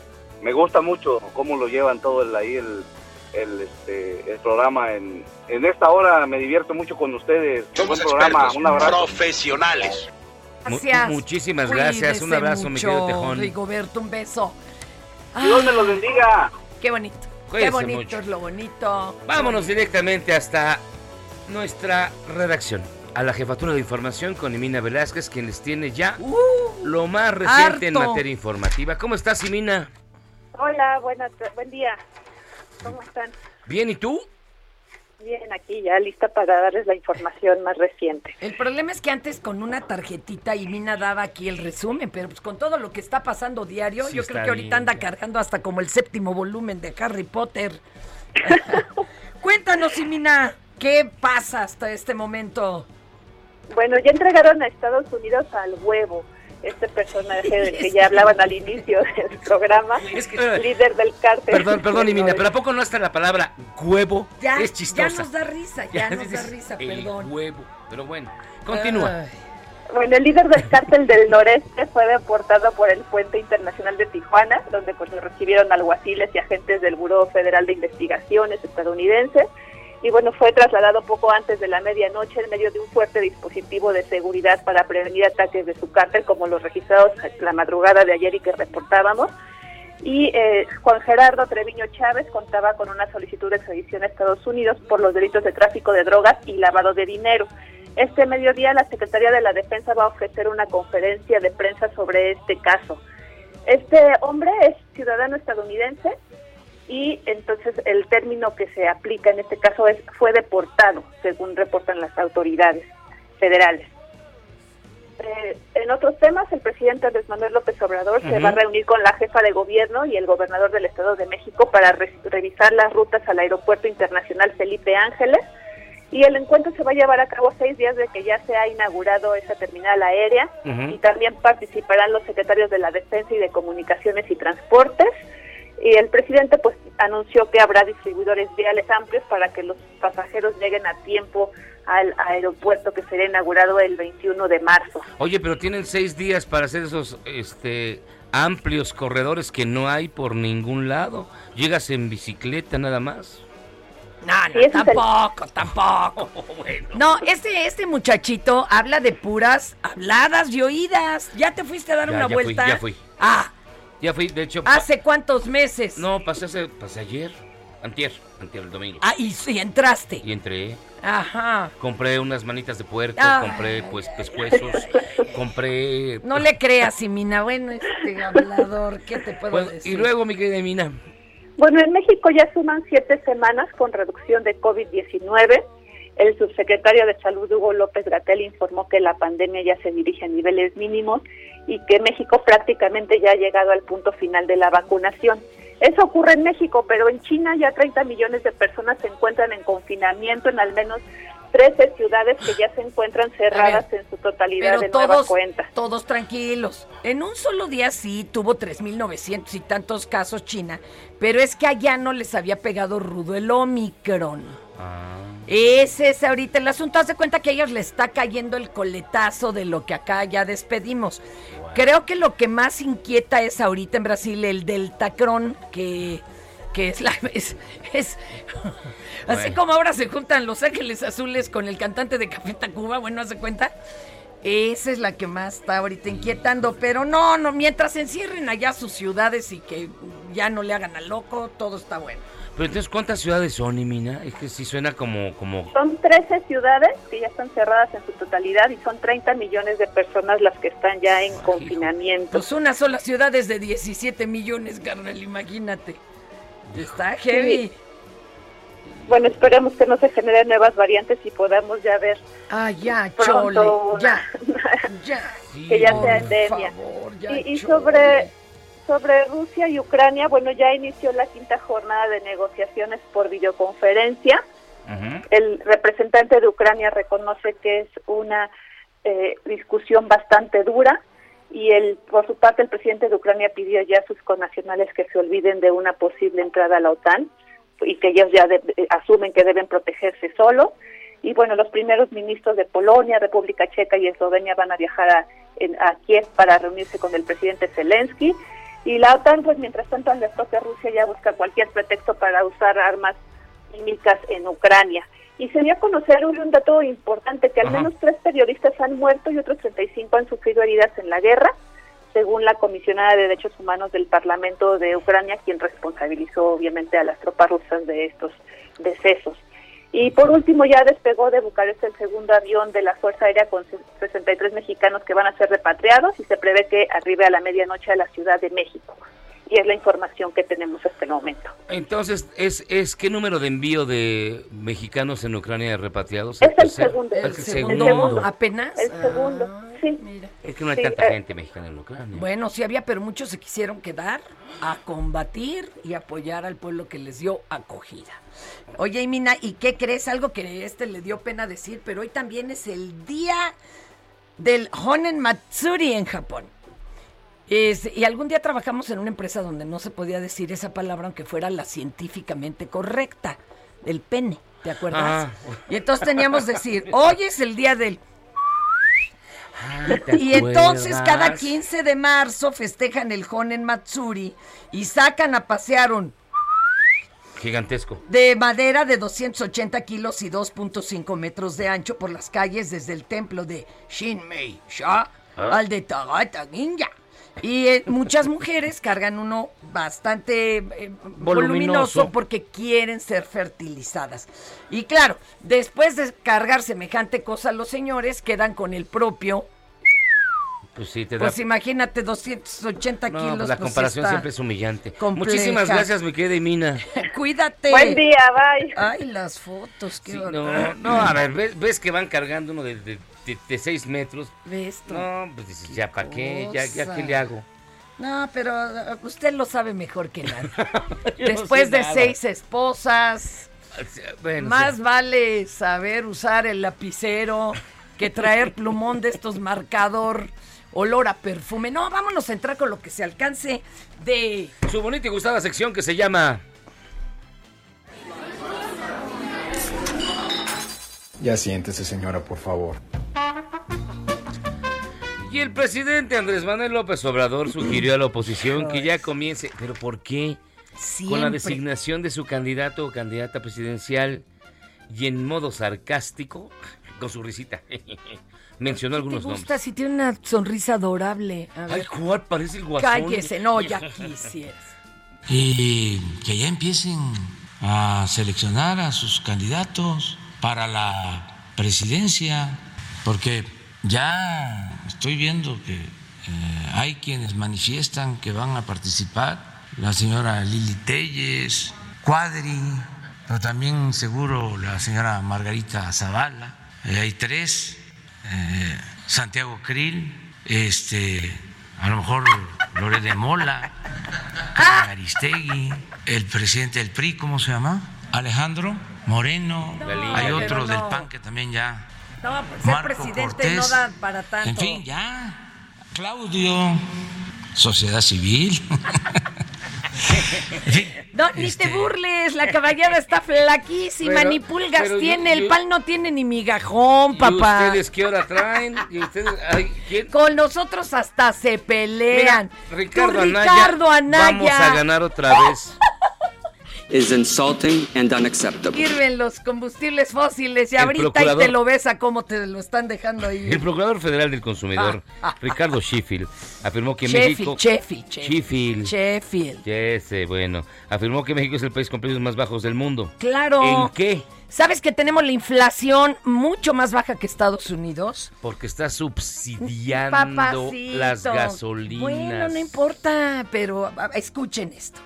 me gusta mucho cómo lo llevan todo el, ahí el, el, este, el programa en, en esta hora me divierto mucho con ustedes, buen programa, un abrazo. profesionales. Mu- Gracias. muchísimas gracias. Un abrazo, mi querido Tejón. Rigoberto, un beso. Dios me los bendiga. Qué bonito. Qué bonito mucho. es lo bonito. Vámonos directamente hasta nuestra redacción. a la jefatura de información con Imina Velázquez, quien les tiene ya lo más reciente en materia informativa. ¿Cómo estás, Imina? Hola, buenas, buen día. ¿Cómo están? Bien, ¿y tú? Bien, aquí ya lista para darles la información más reciente. El problema es que antes con una tarjetita y Mina daba aquí el resumen, pero pues con todo lo que está pasando diario, Sí, yo creo que ahorita bien, anda cargando hasta como el séptimo volumen de Harry Potter. Cuéntanos, Mina, ¿qué pasa hasta este momento? Bueno, ya entregaron a Estados Unidos al huevo, este personaje del que ya hablaban al inicio del programa, líder del cártel. Perdón, perdón, Imina, pero ¿a poco no está la palabra huevo? Ya, es ya chistosa. nos da risa, ya, Ya nos da risa, el perdón. huevo. Pero bueno, continúa. Ay. Bueno, el líder del cártel del noreste fue deportado por el Puente Internacional de Tijuana, donde pues lo recibieron alguaciles y agentes del Buró Federal de Investigaciones estadounidense. Y bueno, fue trasladado poco antes de la medianoche en medio de un fuerte dispositivo de seguridad para prevenir ataques de su cártel, como los registrados la madrugada de ayer y que reportábamos. Y eh, Juan Gerardo Treviño Chávez contaba con una solicitud de extradición a Estados Unidos por los delitos de tráfico de drogas y lavado de dinero. Este mediodía la Secretaría de la Defensa va a ofrecer una conferencia de prensa sobre este caso. Este hombre es ciudadano estadounidense y entonces el término que se aplica en este caso es fue deportado, según reportan las autoridades federales. Eh, en otros temas, el presidente Andrés Manuel López Obrador se va a reunir con la jefa de gobierno y el gobernador del Estado de México para re- revisar las rutas al Aeropuerto Internacional Felipe Ángeles. Y el encuentro se va a llevar a cabo seis días de que ya se ha inaugurado esa terminal aérea y también participarán los secretarios de la Defensa y de Comunicaciones y Transportes. Y el presidente pues anunció que habrá distribuidores viales amplios para que los pasajeros lleguen a tiempo al aeropuerto que será inaugurado el 21 de marzo. Oye, pero tienen seis días para hacer esos este, amplios corredores que no hay por ningún lado. Llegas en bicicleta nada más. No, no, tampoco, tampoco. No, este, este muchachito habla de puras habladas y oídas. ¿Ya te fuiste a dar Ya, una ya fui, vuelta? ya fui. Ah, Ya fui, de hecho. pa- ¿hace cuántos meses? No, pasé, hace- pasé ayer. Antier, antier el domingo. Ah, y sí, entraste. Y entré. Ajá. Compré unas manitas de puerco, Ah. compré pues pescuezos, compré... No le creas, Simina. Bueno, este hablador, ¿qué te puedo Bueno, decir? y luego, mi querida Mina, Bueno, en México ya suman siete semanas con reducción de COVID-19. El subsecretario de Salud, Hugo López Gatel, informó que la pandemia ya se dirige a niveles mínimos y que México prácticamente ya ha llegado al punto final de la vacunación. Eso ocurre en México, pero en China ya 30 millones de personas se encuentran en confinamiento en al menos 13 ciudades que ya se encuentran cerradas en su totalidad Pero de nueva todos, cuenta. todos tranquilos. En un solo día sí tuvo 3.900 y tantos casos China, pero es que allá no les había pegado rudo el Omicron. Ese es ahorita el asunto. Haz de cuenta que a ellos le está cayendo el coletazo de lo que acá ya despedimos. Creo que lo que más inquieta es ahorita en Brasil el Deltacron, que, que es la... Es, es- así como ahora se juntan Los Ángeles Azules con el cantante de Café Tacuba, bueno, haz de cuenta. Esa es la que más está ahorita inquietando, pero no, no, mientras encierren allá sus ciudades y que ya no le hagan al loco, todo está bueno. Pero entonces, ¿cuántas ciudades son, Mina? Es que sí suena como... como... Son 13 ciudades que ya están cerradas en su totalidad y son 30 millones de personas las que están ya en confinamiento. Pues una sola ciudad es de 17 millones, carnal, imagínate. Está heavy. Bueno, esperemos que no se generen nuevas variantes y podamos ya ver Ah, ya, pronto chole, una- ya, ya. que ya sea endemia. favor, ya, y y sobre, sobre Rusia y Ucrania, bueno, ya inició la quinta jornada de negociaciones por videoconferencia. El representante de Ucrania reconoce que es una eh, discusión bastante dura y el, por su parte el presidente de Ucrania pidió ya a sus connacionales que se olviden de una posible entrada a la OTAN y que ellos ya de- asumen que deben protegerse solos. Y bueno, los primeros ministros de Polonia, República Checa y Eslovenia van a viajar a, en- a Kiev para reunirse con el presidente Zelensky. Y la OTAN, pues mientras tanto, la propia Rusia ya busca cualquier pretexto para usar armas químicas en Ucrania. Y se dio a conocer un, un dato importante, que al Ajá. menos tres periodistas han muerto y otros 35 han sufrido heridas en la guerra, según la comisionada de Derechos Humanos del Parlamento de Ucrania, quien responsabilizó obviamente a las tropas rusas de estos decesos. Y por último ya despegó de Bucarest el segundo avión de la Fuerza Aérea con 63 mexicanos que van a ser repatriados y se prevé que arribe a la medianoche a la Ciudad de México. Y es la información que tenemos hasta el momento. Entonces, ¿es, es qué número de envío de mexicanos en Ucrania repatriados? Es el segundo. El El segundo. segundo. ¿Apenas? El segundo, sí. Es que no hay Sí, tanta eh, gente mexicana en Ucrania. Bueno, sí había, pero muchos se quisieron quedar a combatir y apoyar al pueblo que les dio acogida. Oye, Mina, ¿y qué crees? Algo que este le dio pena decir, pero hoy también es el día del Honen Matsuri en Japón. Es- y algún día trabajamos en una empresa donde no se podía decir esa palabra aunque fuera la científicamente correcta, del pene, ¿te acuerdas? Ah. Y entonces teníamos que decir, hoy es el día del... ¿te Y entonces cada acuerdas? 15 de marzo festejan el Honen Matsuri y sacan a pasear un Gigantesco. de madera de 280 kilos y 2.5 metros de ancho por las calles desde el templo de Shinmei Sha Ah. al de Tagata Ninja. Y eh, muchas mujeres cargan uno bastante eh, voluminoso. Voluminoso. porque quieren ser fertilizadas. Y claro, después de cargar semejante cosa, los señores quedan con el propio. Pues sí, te da... Pues imagínate, 280 No, kilos. pues la pues, comparación siempre es humillante. compleja. Muchísimas gracias, mi querida Mina. Cuídate. Buen día, bye. Ay, las fotos, qué Sí, no, no, a ver, ves, ves que van cargando uno de, de, de- de seis metros. ¿Ves tú? No, pues dices, ya para qué, ya, ya qué le hago. No, pero uh, usted lo sabe mejor que nadie. No Después de nada. seis esposas, Bueno, más sí. vale saber usar el lapicero que traer plumón de estos marcador, olor a perfume. No, vámonos a entrar con lo que se alcance de... Su bonita y gustada sección que se llama Ya siéntese, señora, por favor. Y el presidente Andrés Manuel López Obrador sugirió a la oposición que ya comience. ¿Pero por qué? Con la designación de su candidato o candidata presidencial y en modo sarcástico, con su risita, mencionó ¿Te algunos gusta nombres. si tiene una sonrisa adorable? A Ay, jugar parece el guasón. cállese, no, ya quisieras. Y que ya empiecen a seleccionar a sus candidatos para la presidencia, porque ya estoy viendo que eh, hay quienes manifiestan que van a participar, la señora Lili Telles, Cuadri, pero también seguro la señora Margarita Zavala, eh, hay tres, eh, Santiago Krill, este, a lo mejor Lore de Mola, Aristegui, el presidente del PRI, ¿cómo se llama? Alejandro Moreno, No, hay otro del no. PAN que también ya. No, pues ser Marco presidente Cortés. no da para tanto. En fin, ya. Claudio, sociedad civil. No, ni te burles, la caballada está flaquísima, Pero- ni pulgas yo- tiene, el yo- pan no tiene ni migajón, ¿Y papá. ustedes qué hora traen? ¿Y ustedes, ay, quién? Con nosotros hasta se pelean. Mira, Ricardo, Tú, Anaya, Ricardo Anaya. Vamos a ganar otra vez. is insulting and unacceptable. Sirven los combustibles fósiles y El ahorita y te lo ves a cómo te lo están dejando ahí. El Procurador Federal del Consumidor, Ah, Ricardo Sheffield, afirmó que Sheffield, México... Sheffield, Sheffield. Sheffield. Sheffield. Ese, bueno. Afirmó que México es el país con precios más bajos del mundo. Claro. ¿En qué? ¿Sabes que tenemos la inflación mucho más baja que Estados Unidos? Porque está subsidiando Papacito. las gasolinas. Bueno, no importa, pero escuchen esto.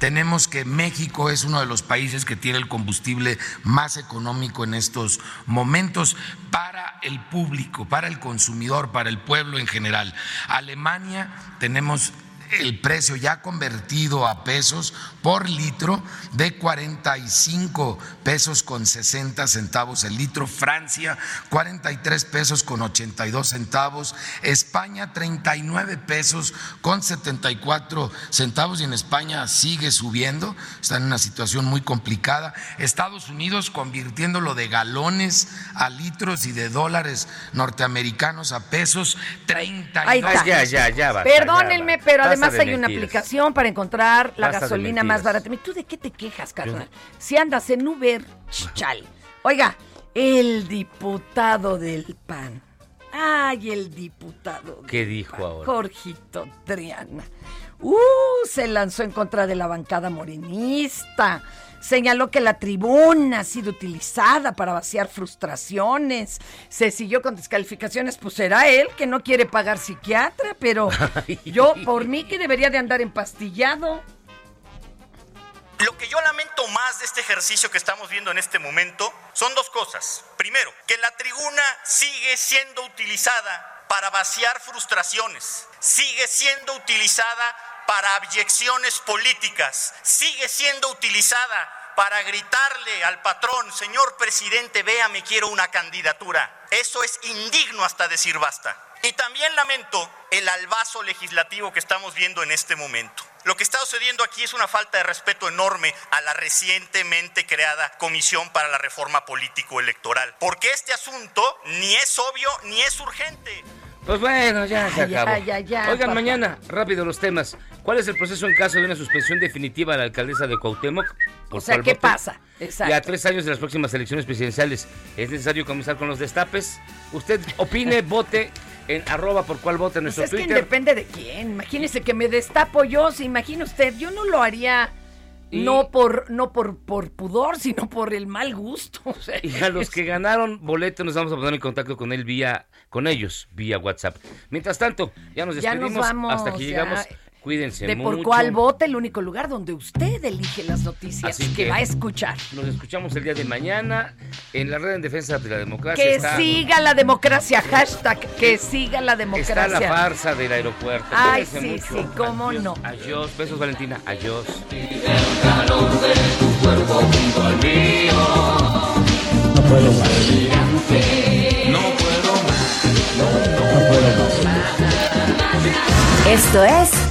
Tenemos que México es uno de los países que tiene el combustible más económico en estos momentos para el público, para el consumidor, para el pueblo en general. Alemania tenemos el precio ya convertido a pesos por litro de 45 pesos con 60 centavos el litro, Francia 43 pesos con 82 centavos, España 39 pesos con 74 centavos y en España sigue subiendo, está en una situación muy complicada. Estados Unidos convirtiéndolo de galones a litros y de dólares norteamericanos a pesos, 32 Ahí está. Ya, ya, ya basta, Perdónenme, ya pero Basta además de hay una aplicación para encontrar la Basta gasolina más barata. ¿Tú de qué te quejas, carnal? Si andas en Uber, chale. Oiga, el diputado del PAN. Ay, el diputado. ¿Qué dijo ahora? Jorgito Triana. Uh, se lanzó en contra de la bancada morenista. Señaló que la tribuna ha sido utilizada para vaciar frustraciones. Se siguió con descalificaciones, pues será él que no quiere pagar psiquiatra, pero yo por mí que debería de andar empastillado. Lo que yo lamento más de este ejercicio que estamos viendo en este momento son dos cosas. Primero, que la tribuna sigue siendo utilizada para vaciar frustraciones, sigue siendo utilizada para abyecciones políticas, sigue siendo utilizada para gritarle al patrón, señor presidente, véame, quiero una candidatura. Eso es indigno hasta decir basta. Y también lamento el albazo legislativo que estamos viendo en este momento. Lo que está sucediendo aquí es una falta de respeto enorme a la recientemente creada Comisión para la Reforma Político-Electoral, porque este asunto ni es obvio ni es urgente. Pues bueno, ya se Ay, acabó. ya, ya, Oigan, papá. mañana, rápido los temas. ¿Cuál es el proceso en caso de una suspensión definitiva a la alcaldesa de Cuauhtémoc? ¿Por O sea, ¿qué voto? pasa? Y a Exacto. tres años de las próximas elecciones presidenciales, ¿es necesario comenzar con los destapes? Usted opine, vote en arroba por cuál vote en Pues nuestro es que depende de quién. Imagínese que me destapo yo. Se imagina usted, yo no lo haría Y- no por no por, por pudor, sino por el mal gusto. O sea, Y a los que ganaron boleto nos vamos a poner en contacto con él vía, con ellos, vía WhatsApp. Mientras tanto, ya nos Ya nos despedimos vamos, hasta que llegamos. Cuídense de mucho. por cuál vote, el único lugar donde usted elige las noticias que, que- va a escuchar. Nos escuchamos el día de mañana en la red en defensa de la democracia. Que está, siga la democracia, hashtag, que siga la está democracia. la farsa del aeropuerto. Ay, Cuídense sí, mucho. sí, cómo Adiós, no. Adiós. Besos, Valentina. Adiós. No puedo más. No puedo más. No puedo más. Esto es